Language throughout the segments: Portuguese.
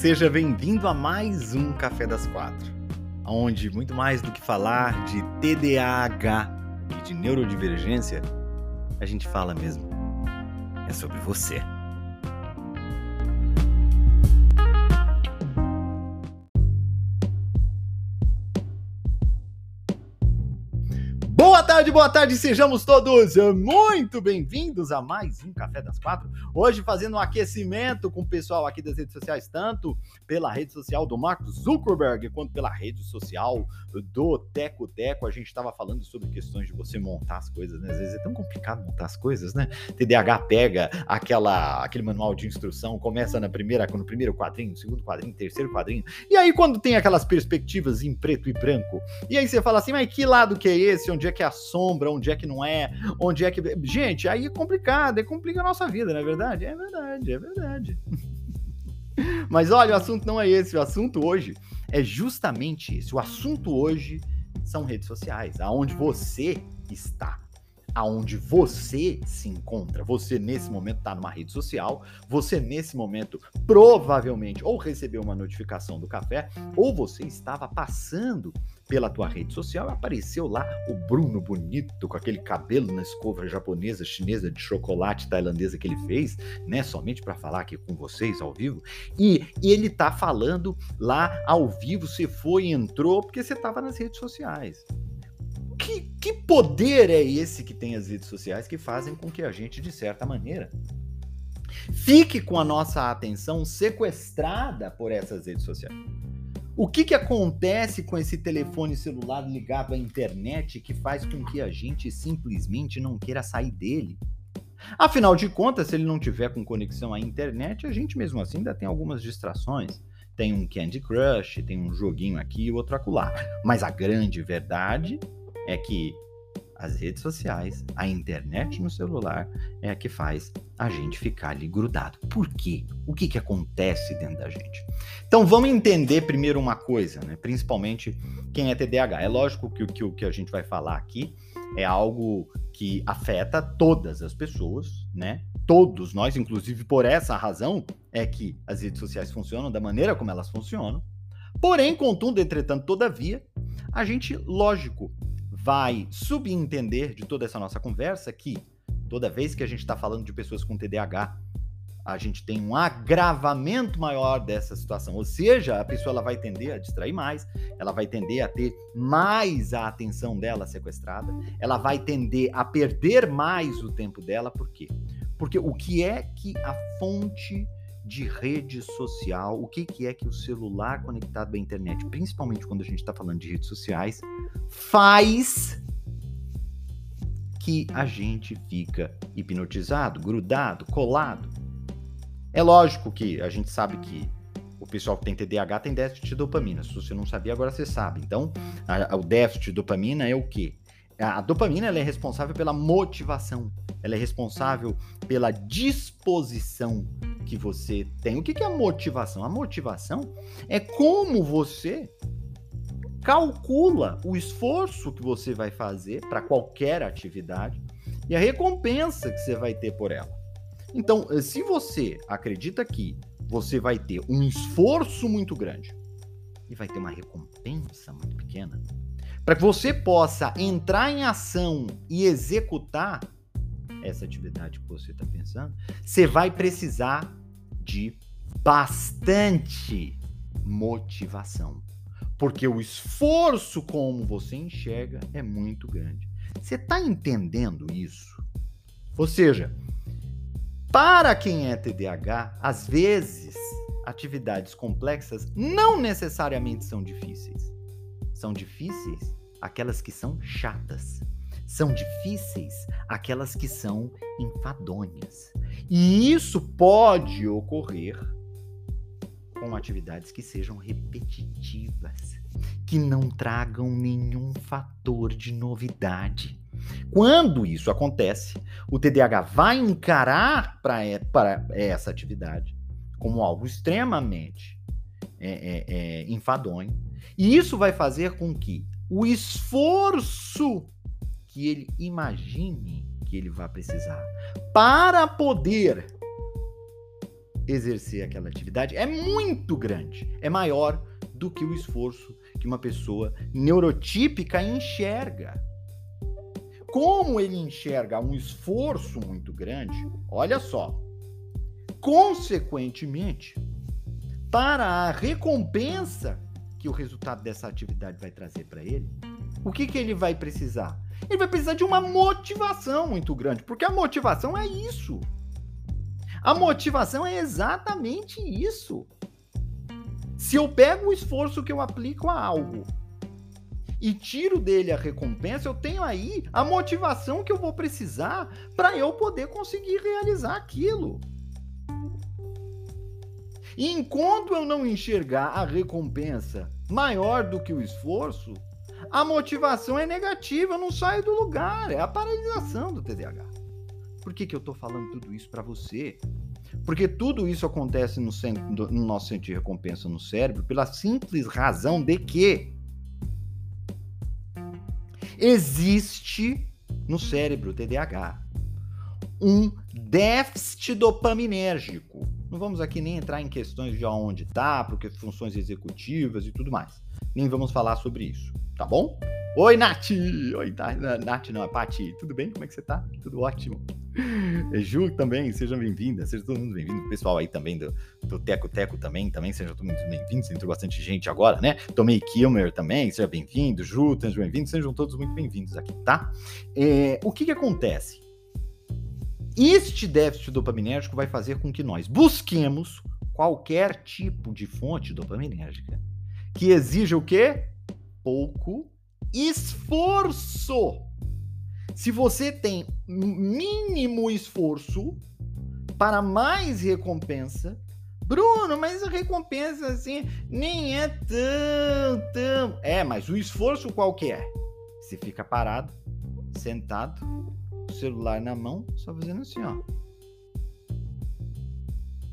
Seja bem-vindo a mais um Café das Quatro, onde muito mais do que falar de TDAH e de neurodivergência, a gente fala mesmo é sobre você. Tarde, boa tarde, sejamos todos muito bem-vindos a mais um Café das Quatro. Hoje fazendo um aquecimento com o pessoal aqui das redes sociais, tanto pela rede social do Mark Zuckerberg quanto pela rede social do Teco Teco. A gente estava falando sobre questões de você montar as coisas, né? Às vezes é tão complicado montar as coisas, né? TDAH pega aquela, aquele manual de instrução, começa na primeira, no primeiro quadrinho, segundo quadrinho, terceiro quadrinho, e aí quando tem aquelas perspectivas em preto e branco, e aí você fala assim, mas que lado que é esse? Onde é que é a sombra? Onde é que não é? Onde é que. Gente, aí é complicado, é complica a nossa vida, não é verdade? É verdade, é verdade. Mas olha, o assunto não é esse. O assunto hoje é justamente esse. O assunto hoje são redes sociais, aonde você está aonde você se encontra. Você nesse momento está numa rede social, você nesse momento provavelmente ou recebeu uma notificação do café, ou você estava passando pela tua rede social apareceu lá o Bruno bonito com aquele cabelo na escova japonesa, chinesa de chocolate tailandesa que ele fez, né, somente para falar aqui com vocês ao vivo. E, e ele tá falando lá ao vivo, você foi entrou porque você estava nas redes sociais que, que poder é esse que tem as redes sociais que fazem com que a gente, de certa maneira, fique com a nossa atenção sequestrada por essas redes sociais? O que, que acontece com esse telefone celular ligado à internet que faz com que a gente simplesmente não queira sair dele? Afinal de contas, se ele não tiver com conexão à internet, a gente mesmo assim ainda tem algumas distrações. Tem um Candy Crush, tem um joguinho aqui e outro acolá. Mas a grande verdade é que as redes sociais, a internet no celular é a que faz a gente ficar ali grudado. Por quê? O que, que acontece dentro da gente? Então vamos entender primeiro uma coisa, né? principalmente quem é TDAH. É lógico que, que o que a gente vai falar aqui é algo que afeta todas as pessoas, né? Todos nós, inclusive por essa razão, é que as redes sociais funcionam da maneira como elas funcionam. Porém, contudo, entretanto, todavia, a gente, lógico, vai subentender de toda essa nossa conversa que toda vez que a gente está falando de pessoas com TDAH, a gente tem um agravamento maior dessa situação. Ou seja, a pessoa ela vai tender a distrair mais, ela vai tender a ter mais a atenção dela sequestrada, ela vai tender a perder mais o tempo dela. Por quê? Porque o que é que a fonte de rede social, o que, que é que o celular conectado à internet, principalmente quando a gente está falando de redes sociais, faz que a gente fica hipnotizado, grudado, colado. É lógico que a gente sabe que o pessoal que tem TDAH tem déficit de dopamina. Se você não sabia, agora você sabe. Então, a, a, o déficit de dopamina é o quê? A dopamina ela é responsável pela motivação, ela é responsável pela disposição que você tem. O que é a motivação? A motivação é como você calcula o esforço que você vai fazer para qualquer atividade e a recompensa que você vai ter por ela. Então, se você acredita que você vai ter um esforço muito grande e vai ter uma recompensa muito pequena, para que você possa entrar em ação e executar essa atividade que você está pensando, você vai precisar de bastante motivação. Porque o esforço como você enxerga é muito grande. Você está entendendo isso? Ou seja, para quem é TDAH, às vezes atividades complexas não necessariamente são difíceis. São difíceis aquelas que são chatas. São difíceis aquelas que são enfadonhas. E isso pode ocorrer com atividades que sejam repetitivas, que não tragam nenhum fator de novidade. Quando isso acontece, o TDAH vai encarar para essa atividade como algo extremamente é, é, é, enfadonho, e isso vai fazer com que o esforço que ele imagine que ele vai precisar para poder exercer aquela atividade é muito grande, é maior do que o esforço que uma pessoa neurotípica enxerga. Como ele enxerga um esforço muito grande, olha só, consequentemente, para a recompensa que o resultado dessa atividade vai trazer para ele, o que, que ele vai precisar? Ele vai precisar de uma motivação muito grande, porque a motivação é isso. A motivação é exatamente isso. Se eu pego o esforço que eu aplico a algo e tiro dele a recompensa, eu tenho aí a motivação que eu vou precisar para eu poder conseguir realizar aquilo. E enquanto eu não enxergar a recompensa maior do que o esforço, a motivação é negativa, eu não saio do lugar, é a paralisação do TDAH. Por que, que eu estou falando tudo isso para você? Porque tudo isso acontece no, centro, no nosso centro de recompensa no cérebro pela simples razão de que existe no cérebro TDAH um déficit dopaminérgico. Não vamos aqui nem entrar em questões de onde está, porque funções executivas e tudo mais. Nem vamos falar sobre isso, tá bom? Oi, Nath! Oi, Nath, não, é Pati. Tudo bem? Como é que você tá? Tudo ótimo. Ju também, sejam bem-vindas, sejam todo mundo bem-vindo. O pessoal aí também do, do Teco Teco também, também sejam todos bem-vindos. Entrou bastante gente agora, né? Tomei Kilmer também, seja bem-vindo. Ju, sejam bem-vindos, sejam todos muito bem-vindos aqui, tá? É, o que que acontece? Este déficit dopaminérgico vai fazer com que nós busquemos qualquer tipo de fonte dopaminérgica que exija o quê? Pouco esforço. Se você tem mínimo esforço para mais recompensa, Bruno, mas a recompensa assim nem é tão, tão. É, mas o esforço qual que é? Você fica parado, sentado, celular na mão, só fazendo assim, ó.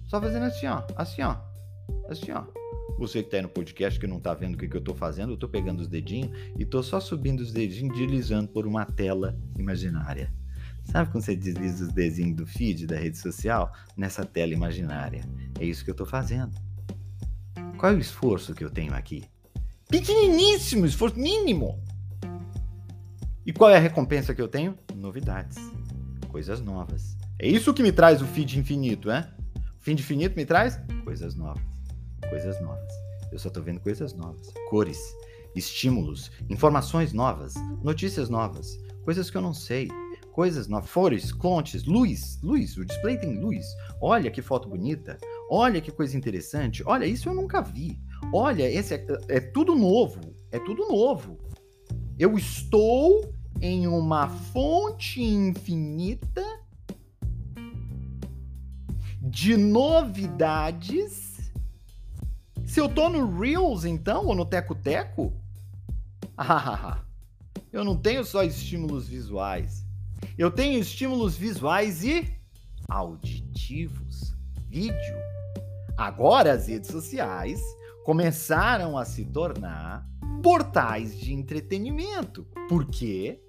Só fazendo assim, ó. Assim, ó. Assim, ó. Você que tá aí no podcast que não tá vendo o que, que eu tô fazendo, eu tô pegando os dedinhos e tô só subindo os dedinhos, deslizando por uma tela imaginária. Sabe quando você desliza os dedinhos do feed da rede social nessa tela imaginária? É isso que eu tô fazendo. Qual é o esforço que eu tenho aqui? Pequeniníssimo, esforço mínimo. E qual é a recompensa que eu tenho? Novidades, coisas novas. É isso que me traz o feed infinito, é? O feed infinito me traz coisas novas coisas novas. Eu só tô vendo coisas novas, cores, estímulos, informações novas, notícias novas, coisas que eu não sei, coisas novas, flores, contes, luz, luz, o display tem luz. Olha que foto bonita, olha que coisa interessante, olha, isso eu nunca vi. Olha, esse é, é tudo novo, é tudo novo. Eu estou em uma fonte infinita de novidades se eu tô no Reels, então, ou no Teco Teco, eu não tenho só estímulos visuais. Eu tenho estímulos visuais e auditivos. Vídeo. Agora as redes sociais começaram a se tornar portais de entretenimento. Por quê?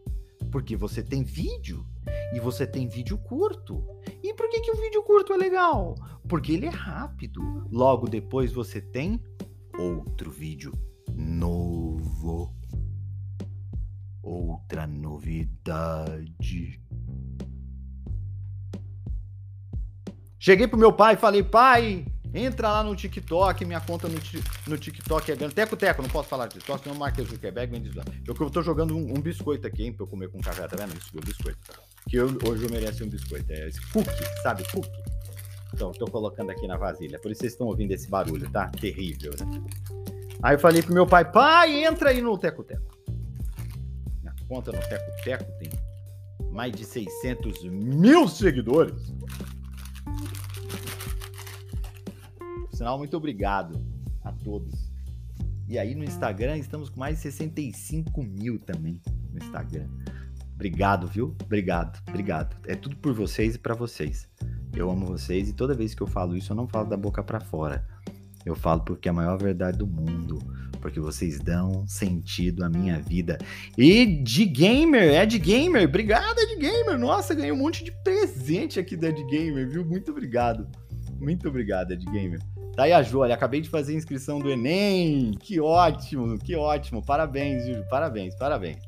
Porque você tem vídeo e você tem vídeo curto. E por que, que o vídeo curto é legal? Porque ele é rápido. Logo depois você tem outro vídeo novo. Outra novidade. Cheguei pro meu pai e falei, pai, entra lá no TikTok, minha conta no, no TikTok é grande. Teco, teco, não posso falar de TikTok, senão o Mark Zuckerberg vem dizer. Eu, eu tô jogando um, um, biscoito aqui, hein, pra eu comer com café, tá vendo? Isso, um biscoito que eu, hoje eu mereço um biscoito. É esse cookie, sabe? Cookie. Estou colocando aqui na vasilha. Por isso vocês estão ouvindo esse barulho, tá? Terrível, né? Aí eu falei pro meu pai, pai, entra aí no Teco Teco. Minha conta no Teco Teco tem mais de 600 mil seguidores. Por sinal, muito obrigado a todos. E aí no Instagram estamos com mais de 65 mil também no Instagram. Obrigado, viu? Obrigado, obrigado. É tudo por vocês e para vocês. Eu amo vocês e toda vez que eu falo isso, eu não falo da boca para fora. Eu falo porque é a maior verdade do mundo, porque vocês dão sentido à minha vida. E de gamer, é de gamer. Obrigado, Ed Gamer. Nossa, ganhei um monte de presente aqui da Ed Gamer, viu? Muito obrigado. Muito obrigado, Ed Gamer. Tá aí a Ju, olha, acabei de fazer a inscrição do Enem. Que ótimo, que ótimo. Parabéns, Ju. Parabéns, parabéns.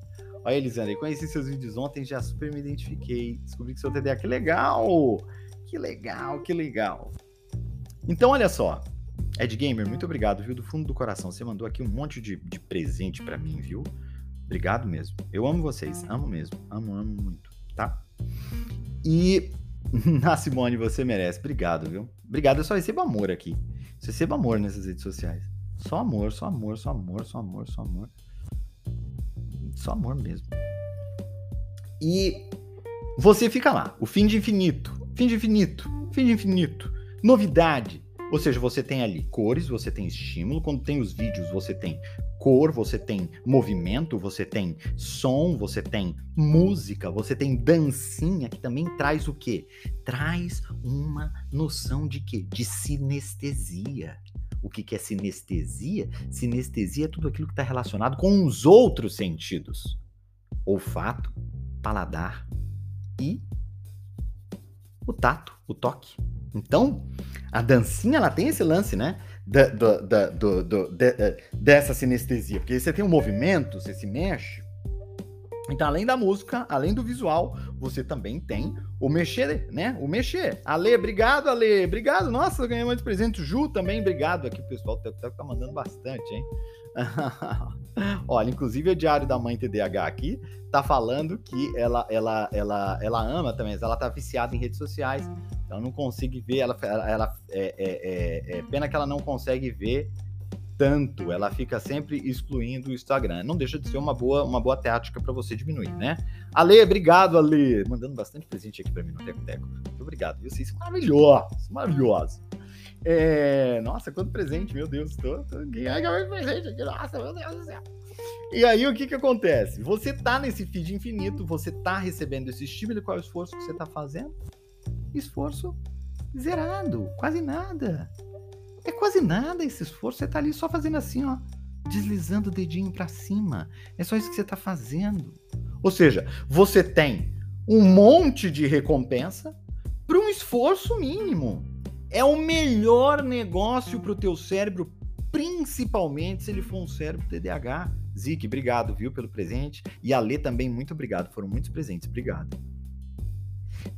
Olha, Elisandra, conheci seus vídeos ontem, já super me identifiquei. Descobri que seu TDA. Que legal! Que legal, que legal. Então, olha só. Ed Gamer, muito obrigado, viu? Do fundo do coração. Você mandou aqui um monte de, de presente para mim, viu? Obrigado mesmo. Eu amo vocês. Amo mesmo. Amo, amo muito, tá? E na Simone, você merece. Obrigado, viu? Obrigado. Eu só recebo amor aqui. Eu recebo amor nessas redes sociais. Só amor, só amor, só amor, só amor, só amor. Só amor mesmo. E você fica lá. O fim de infinito. Fim de infinito. Fim de infinito. Novidade. Ou seja, você tem ali cores, você tem estímulo. Quando tem os vídeos, você tem cor, você tem movimento, você tem som, você tem música, você tem dancinha, que também traz o quê? Traz uma noção de quê? De sinestesia. O que, que é sinestesia? Sinestesia é tudo aquilo que está relacionado com os outros sentidos: olfato, paladar e o tato, o toque. Então, a dancinha ela tem esse lance, né? Da, da, da, do, do, de, eh, dessa sinestesia. Porque você tem um movimento, você se mexe. Então, além da música, além do visual, você também tem o mexer, né? O mexer. Ale, obrigado, Ale. Obrigado. Nossa, ganhei muito presente. Ju também, obrigado. Aqui o pessoal tá, tá, tá mandando bastante, hein? Olha, inclusive o Diário da Mãe TDAH aqui tá falando que ela, ela, ela, ela ama também, ela tá viciada em redes sociais. Então não consigo ver, ela, ela é, é, é, é, pena que ela não consegue ver tanto, ela fica sempre excluindo o Instagram. Não deixa de ser uma boa, uma boa tática para você diminuir, né? Ale, obrigado, Ale, mandando bastante presente aqui para mim no Teco Teco. Muito obrigado, viu? Vocês são maravilhosos, maravilhosos. É... Nossa, quanto presente, meu Deus. Tô, tô... Presente aqui. Nossa, meu Deus do céu. E aí, o que que acontece? Você tá nesse feed infinito, você tá recebendo esse estímulo, qual é o esforço que você tá fazendo? Esforço zerado, quase nada. É quase nada esse esforço, você tá ali só fazendo assim, ó, deslizando o dedinho para cima. É só isso que você tá fazendo. Ou seja, você tem um monte de recompensa para um esforço mínimo é o melhor negócio para o teu cérebro, principalmente se ele for um cérebro TDAH. Zique, obrigado, viu, pelo presente. E a Lê também, muito obrigado. Foram muitos presentes, obrigado.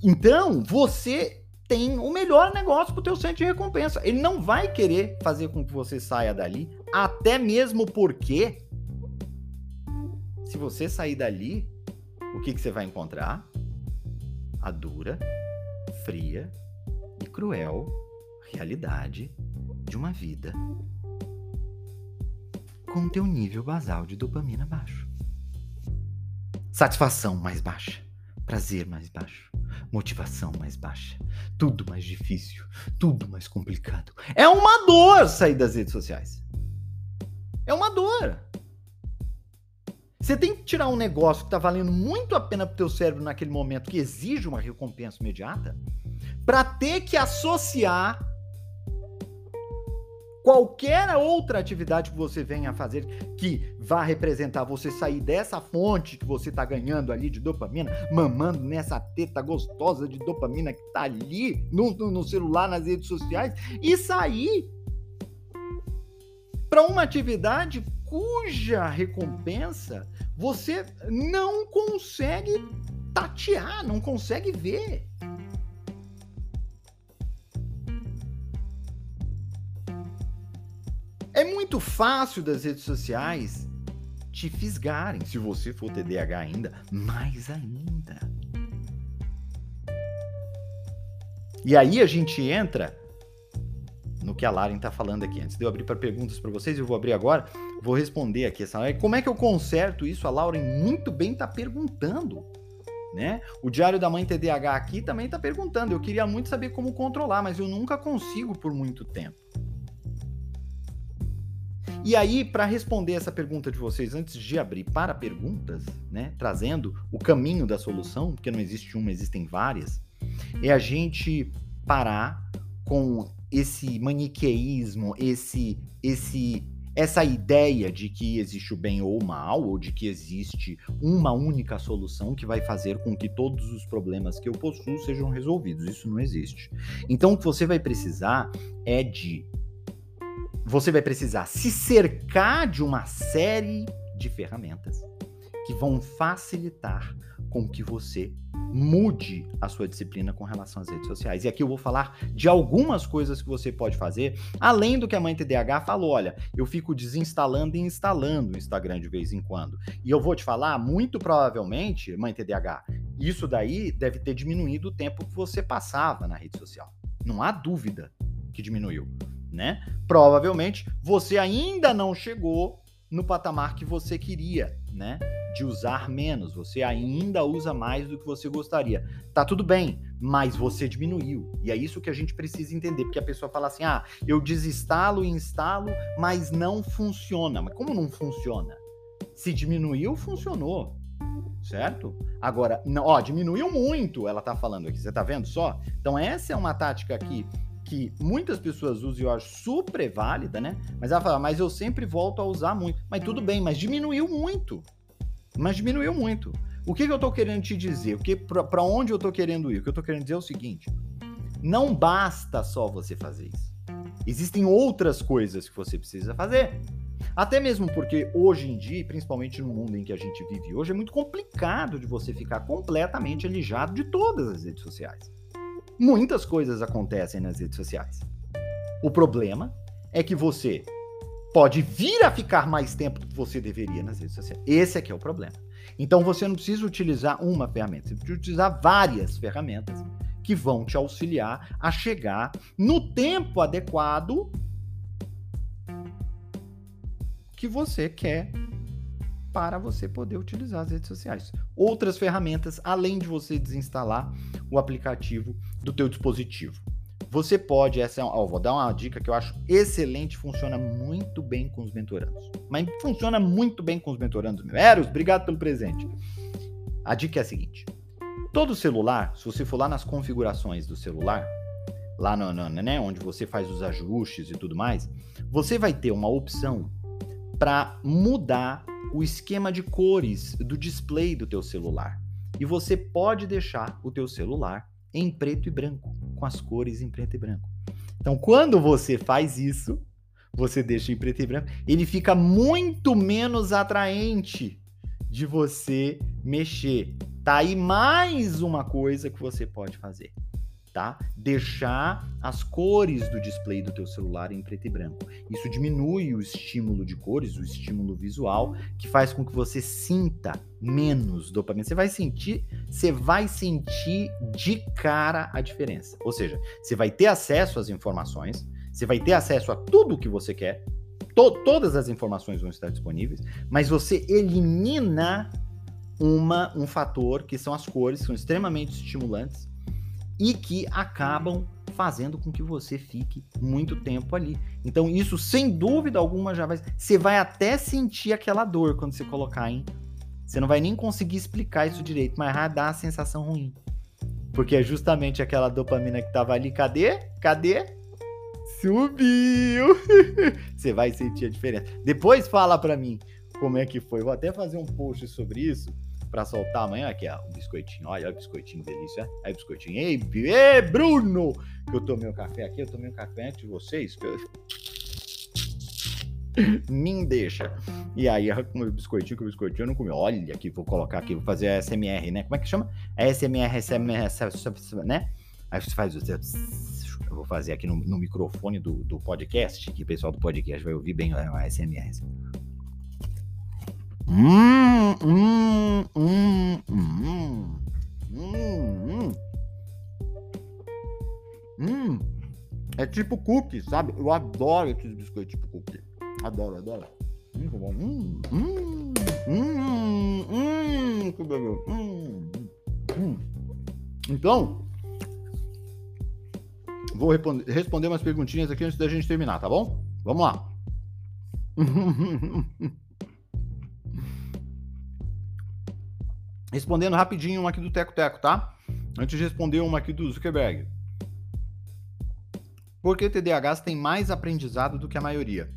Então, você tem o melhor negócio para o teu centro de recompensa. Ele não vai querer fazer com que você saia dali, até mesmo porque se você sair dali, o que, que você vai encontrar? A dura, fria cruel realidade de uma vida com teu nível basal de dopamina baixo. Satisfação mais baixa, prazer mais baixo, motivação mais baixa, tudo mais difícil, tudo mais complicado. É uma dor sair das redes sociais. É uma dor. Você tem que tirar um negócio que está valendo muito a pena para teu cérebro naquele momento, que exige uma recompensa imediata, para ter que associar qualquer outra atividade que você venha a fazer que vá representar você sair dessa fonte que você está ganhando ali de dopamina, mamando nessa teta gostosa de dopamina que está ali no, no celular, nas redes sociais, e sair para uma atividade cuja recompensa você não consegue tatear, não consegue ver. Muito fácil das redes sociais te fisgarem. Se você for TDAH ainda, mais ainda. E aí a gente entra no que a Laren está falando aqui. Antes de eu abrir para perguntas para vocês, eu vou abrir agora, vou responder aqui essa. Como é que eu conserto isso? A Lauren muito bem está perguntando. Né? O Diário da Mãe TDAH aqui também está perguntando. Eu queria muito saber como controlar, mas eu nunca consigo por muito tempo. E aí, para responder essa pergunta de vocês, antes de abrir para perguntas, né, trazendo o caminho da solução, porque não existe uma, existem várias, é a gente parar com esse maniqueísmo, esse esse essa ideia de que existe o bem ou o mal, ou de que existe uma única solução que vai fazer com que todos os problemas que eu possuo sejam resolvidos. Isso não existe. Então, o que você vai precisar é de. Você vai precisar se cercar de uma série de ferramentas que vão facilitar com que você mude a sua disciplina com relação às redes sociais. E aqui eu vou falar de algumas coisas que você pode fazer, além do que a mãe TDAH falou. Olha, eu fico desinstalando e instalando o Instagram de vez em quando. E eu vou te falar, muito provavelmente, mãe TDAH, isso daí deve ter diminuído o tempo que você passava na rede social. Não há dúvida que diminuiu, né? Provavelmente você ainda não chegou no patamar que você queria, né? De usar menos, você ainda usa mais do que você gostaria. Tá tudo bem, mas você diminuiu. E é isso que a gente precisa entender, porque a pessoa fala assim: "Ah, eu desinstalo e instalo, mas não funciona". Mas como não funciona? Se diminuiu, funcionou. Certo? Agora, não, ó, diminuiu muito, ela tá falando aqui. Você tá vendo só? Então essa é uma tática aqui que muitas pessoas usam e eu acho super válida, né? Mas ela fala, mas eu sempre volto a usar muito. Mas tudo bem, mas diminuiu muito. Mas diminuiu muito. O que, que eu tô querendo te dizer? O que para onde eu tô querendo ir? O que eu tô querendo dizer é o seguinte: não basta só você fazer isso. Existem outras coisas que você precisa fazer. Até mesmo porque hoje em dia, principalmente no mundo em que a gente vive hoje, é muito complicado de você ficar completamente alijado de todas as redes sociais muitas coisas acontecem nas redes sociais. O problema é que você pode vir a ficar mais tempo do que você deveria nas redes sociais. Esse é que é o problema. Então você não precisa utilizar uma ferramenta, você precisa utilizar várias ferramentas que vão te auxiliar a chegar no tempo adequado que você quer para você poder utilizar as redes sociais. Outras ferramentas, além de você desinstalar o aplicativo do teu dispositivo. Você pode, essa é, ó, vou dar uma dica que eu acho excelente, funciona muito bem com os mentorandos. Mas funciona muito bem com os mentorandos. Eros, obrigado pelo presente. A dica é a seguinte: todo celular, se você for lá nas configurações do celular, lá no, no né, onde você faz os ajustes e tudo mais, você vai ter uma opção para mudar o esquema de cores do display do teu celular. E você pode deixar o teu celular em preto e branco, com as cores em preto e branco. Então, quando você faz isso, você deixa em preto e branco, ele fica muito menos atraente de você mexer. Tá aí mais uma coisa que você pode fazer tá? Deixar as cores do display do teu celular em preto e branco. Isso diminui o estímulo de cores, o estímulo visual, que faz com que você sinta menos dopamina. Você vai sentir, você vai sentir de cara a diferença. Ou seja, você vai ter acesso às informações, você vai ter acesso a tudo o que você quer, to todas as informações vão estar disponíveis, mas você elimina uma, um fator que são as cores, que são extremamente estimulantes e que acabam fazendo com que você fique muito tempo ali. Então, isso sem dúvida alguma já vai. Você vai até sentir aquela dor quando você colocar, hein? Você não vai nem conseguir explicar isso direito, mas vai dar a sensação ruim. Porque é justamente aquela dopamina que tava ali. Cadê? Cadê? Subiu! você vai sentir a diferença. Depois fala para mim como é que foi. Vou até fazer um post sobre isso para soltar amanhã. Aqui, ó, o biscoitinho. Olha, olha o biscoitinho, delícia. Aí, biscoitinho. Ei, ei, Bruno! Que eu tomei o café aqui, eu tomei o café antes de vocês. Que eu... Deixa. E aí, com o biscoitinho, com o biscoitinho eu não comi. Olha aqui, vou colocar aqui, vou fazer a SMR, né? Como é que chama? SMR, SMR, né? Aí você faz o. Eu vou fazer aqui no, no microfone do, do podcast, que o pessoal do podcast vai ouvir bem a SMR. Hum, hum, hum, hum, hum, hum. É tipo cookie, sabe? Eu adoro esses biscoitos tipo cookie. Adoro, adoro. Muito bom. Hum, hum, hum, hum, que beleza. Hum, hum. Então, vou responder umas perguntinhas aqui antes da gente terminar, tá bom? Vamos lá. Respondendo rapidinho uma aqui do Teco Teco, tá? Antes de responder uma aqui do Zuckerberg. Por que TDAHs tem mais aprendizado do que a maioria?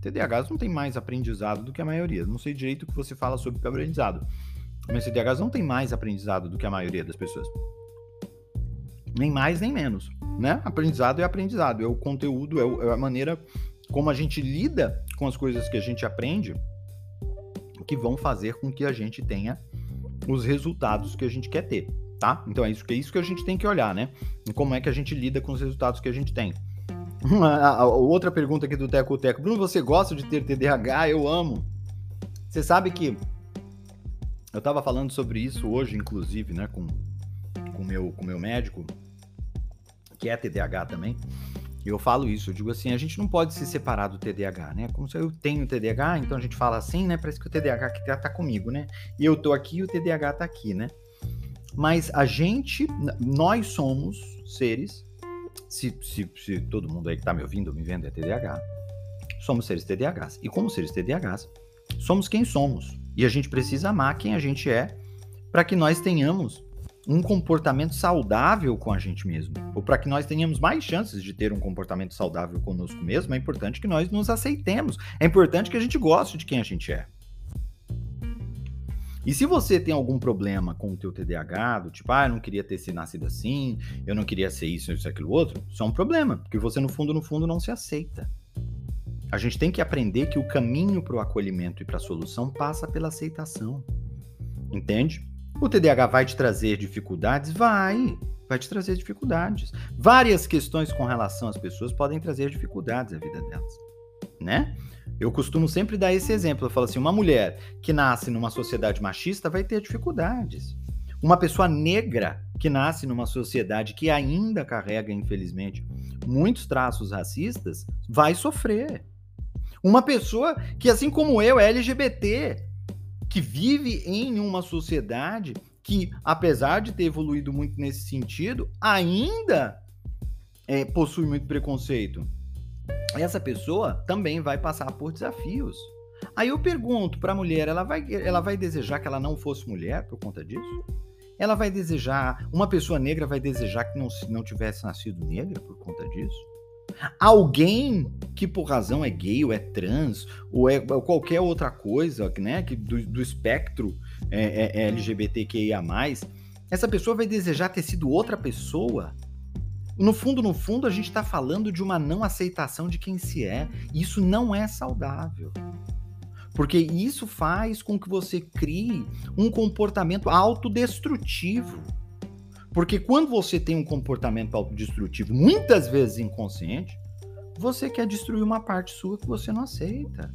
TDAHs não tem mais aprendizado do que a maioria. Não sei direito o que você fala sobre aprendizado, mas TDAHs não tem mais aprendizado do que a maioria das pessoas. Nem mais nem menos, né? Aprendizado é aprendizado, é o conteúdo, é, é a maneira como a gente lida com as coisas que a gente aprende que vão fazer com que a gente tenha os resultados que a gente quer ter, tá? Então é isso que é isso que a gente tem que olhar, né? E como é que a gente lida com os resultados que a gente tem. Outra pergunta aqui do Teco Teco. Bruno, você gosta de ter TDAH? Eu amo. Você sabe que eu estava falando sobre isso hoje, inclusive, né, com o meu, com meu médico, que é TDAH também. Eu falo isso, eu digo assim, a gente não pode se separar do TDAH, né? Como se eu tenho TDAH, então a gente fala assim, né? Parece que o TDAH aqui tá, tá comigo, né? E eu tô aqui e o TDAH tá aqui, né? Mas a gente, nós somos seres, se, se, se todo mundo aí que tá me ouvindo, me vendo é TDAH, somos seres TDAHs. E como seres TDAHs, somos quem somos. E a gente precisa amar quem a gente é para que nós tenhamos um comportamento saudável com a gente mesmo, ou para que nós tenhamos mais chances de ter um comportamento saudável conosco mesmo, é importante que nós nos aceitemos. É importante que a gente goste de quem a gente é. E se você tem algum problema com o teu TDAH, do tipo, ah, eu não queria ter sido nascido assim, eu não queria ser isso, isso, aquilo, outro, isso é um problema, porque você no fundo, no fundo, não se aceita. A gente tem que aprender que o caminho para o acolhimento e para a solução passa pela aceitação. Entende? O TDAH vai te trazer dificuldades? Vai, vai te trazer dificuldades. Várias questões com relação às pessoas podem trazer dificuldades à vida delas, né? Eu costumo sempre dar esse exemplo. Eu falo assim: uma mulher que nasce numa sociedade machista vai ter dificuldades. Uma pessoa negra que nasce numa sociedade que ainda carrega, infelizmente, muitos traços racistas vai sofrer. Uma pessoa que, assim como eu, é LGBT, que vive em uma sociedade que, apesar de ter evoluído muito nesse sentido, ainda é, possui muito preconceito. Essa pessoa também vai passar por desafios. Aí eu pergunto para a mulher, ela vai, ela vai desejar que ela não fosse mulher por conta disso? Ela vai desejar, uma pessoa negra vai desejar que não, não tivesse nascido negra por conta disso? Alguém que por razão é gay ou é trans ou é qualquer outra coisa, né, que do, do espectro é, é, é LGBTQIA+, essa pessoa vai desejar ter sido outra pessoa? No fundo, no fundo, a gente está falando de uma não aceitação de quem se é. E isso não é saudável. Porque isso faz com que você crie um comportamento autodestrutivo. Porque quando você tem um comportamento autodestrutivo, muitas vezes inconsciente, você quer destruir uma parte sua que você não aceita.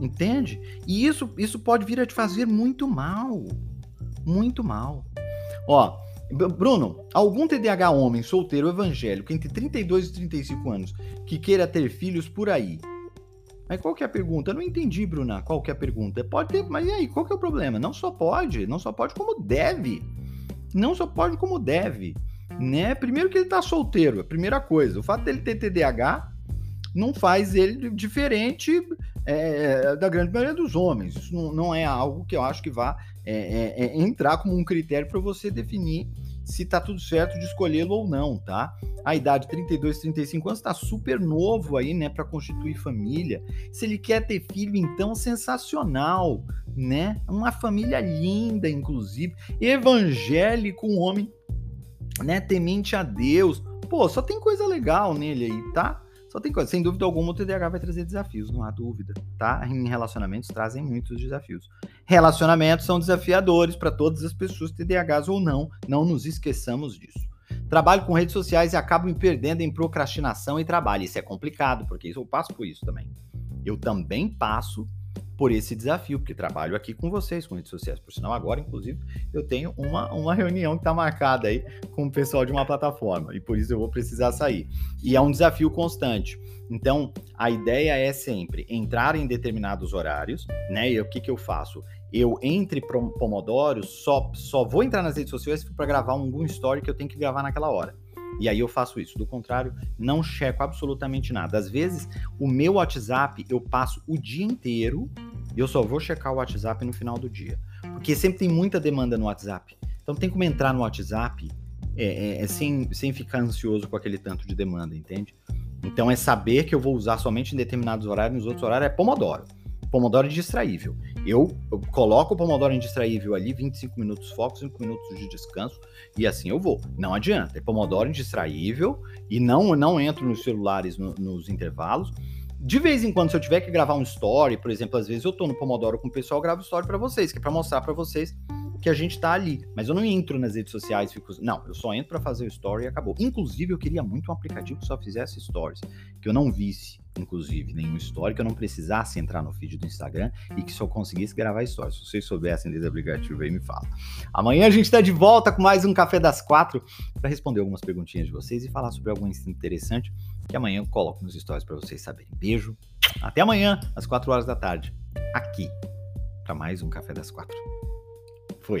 Entende? E isso, isso pode vir a te fazer muito mal. Muito mal. Ó, Bruno, algum TDAH homem solteiro evangélico entre 32 e 35 anos que queira ter filhos por aí? Mas qual que é a pergunta? Eu não entendi, Bruna, qual que é a pergunta. Pode ter, mas e aí, qual que é o problema? Não só pode, não só pode como deve não só pode como deve, né? Primeiro que ele tá solteiro, a primeira coisa. O fato dele ter TDAH não faz ele diferente é, da grande maioria dos homens. Isso não, não, é algo que eu acho que vá é, é, é entrar como um critério para você definir se tá tudo certo de escolhê-lo ou não, tá? A idade 32, 35 anos tá super novo aí, né, para constituir família. Se ele quer ter filho, então sensacional, né? Uma família linda, inclusive, evangélico, um homem, né, temente a Deus. Pô, só tem coisa legal nele aí, tá? Só tem coisa. Sem dúvida alguma, o TDAH vai trazer desafios, não há dúvida, tá? Em relacionamentos trazem muitos desafios. Relacionamentos são desafiadores para todas as pessoas, TDAHs ou não, não nos esqueçamos disso. Trabalho com redes sociais e acabo me perdendo em procrastinação e trabalho. Isso é complicado, porque eu passo por isso também. Eu também passo por esse desafio, porque trabalho aqui com vocês, com redes sociais. Por sinal, agora, inclusive, eu tenho uma, uma reunião que está marcada aí com o pessoal de uma plataforma, e por isso eu vou precisar sair. E é um desafio constante. Então, a ideia é sempre entrar em determinados horários, né? E o que, que eu faço? Eu, entre pomodoros, só, só vou entrar nas redes sociais para gravar algum story que eu tenho que gravar naquela hora. E aí eu faço isso. Do contrário, não checo absolutamente nada. Às vezes, o meu WhatsApp eu passo o dia inteiro e eu só vou checar o WhatsApp no final do dia. Porque sempre tem muita demanda no WhatsApp. Então tem como entrar no WhatsApp é, é, é sem, sem ficar ansioso com aquele tanto de demanda, entende? Então é saber que eu vou usar somente em determinados horários, nos outros horários é Pomodoro. Pomodoro é distraível. Eu, eu, coloco o Pomodoro em distraível ali, 25 minutos foco, 5 minutos de descanso, e assim eu vou. Não adianta. É Pomodoro em distraível e não, não entro nos celulares no, nos intervalos. De vez em quando, se eu tiver que gravar um story, por exemplo, às vezes eu tô no Pomodoro com o pessoal, gravo story para vocês, que é para mostrar para vocês que a gente tá ali. Mas eu não entro nas redes sociais, fico. Não, eu só entro para fazer o story e acabou. Inclusive, eu queria muito um aplicativo que só fizesse stories, que eu não visse, inclusive, nenhum story, que eu não precisasse entrar no feed do Instagram e que só conseguisse gravar stories. Se vocês soubessem desse aplicativo aí, me fala. Amanhã a gente tá de volta com mais um Café das Quatro para responder algumas perguntinhas de vocês e falar sobre algum interessante que amanhã eu coloco nos stories para vocês saberem. Beijo. Até amanhã, às 4 horas da tarde, aqui, para mais um Café das Quatro. Foi.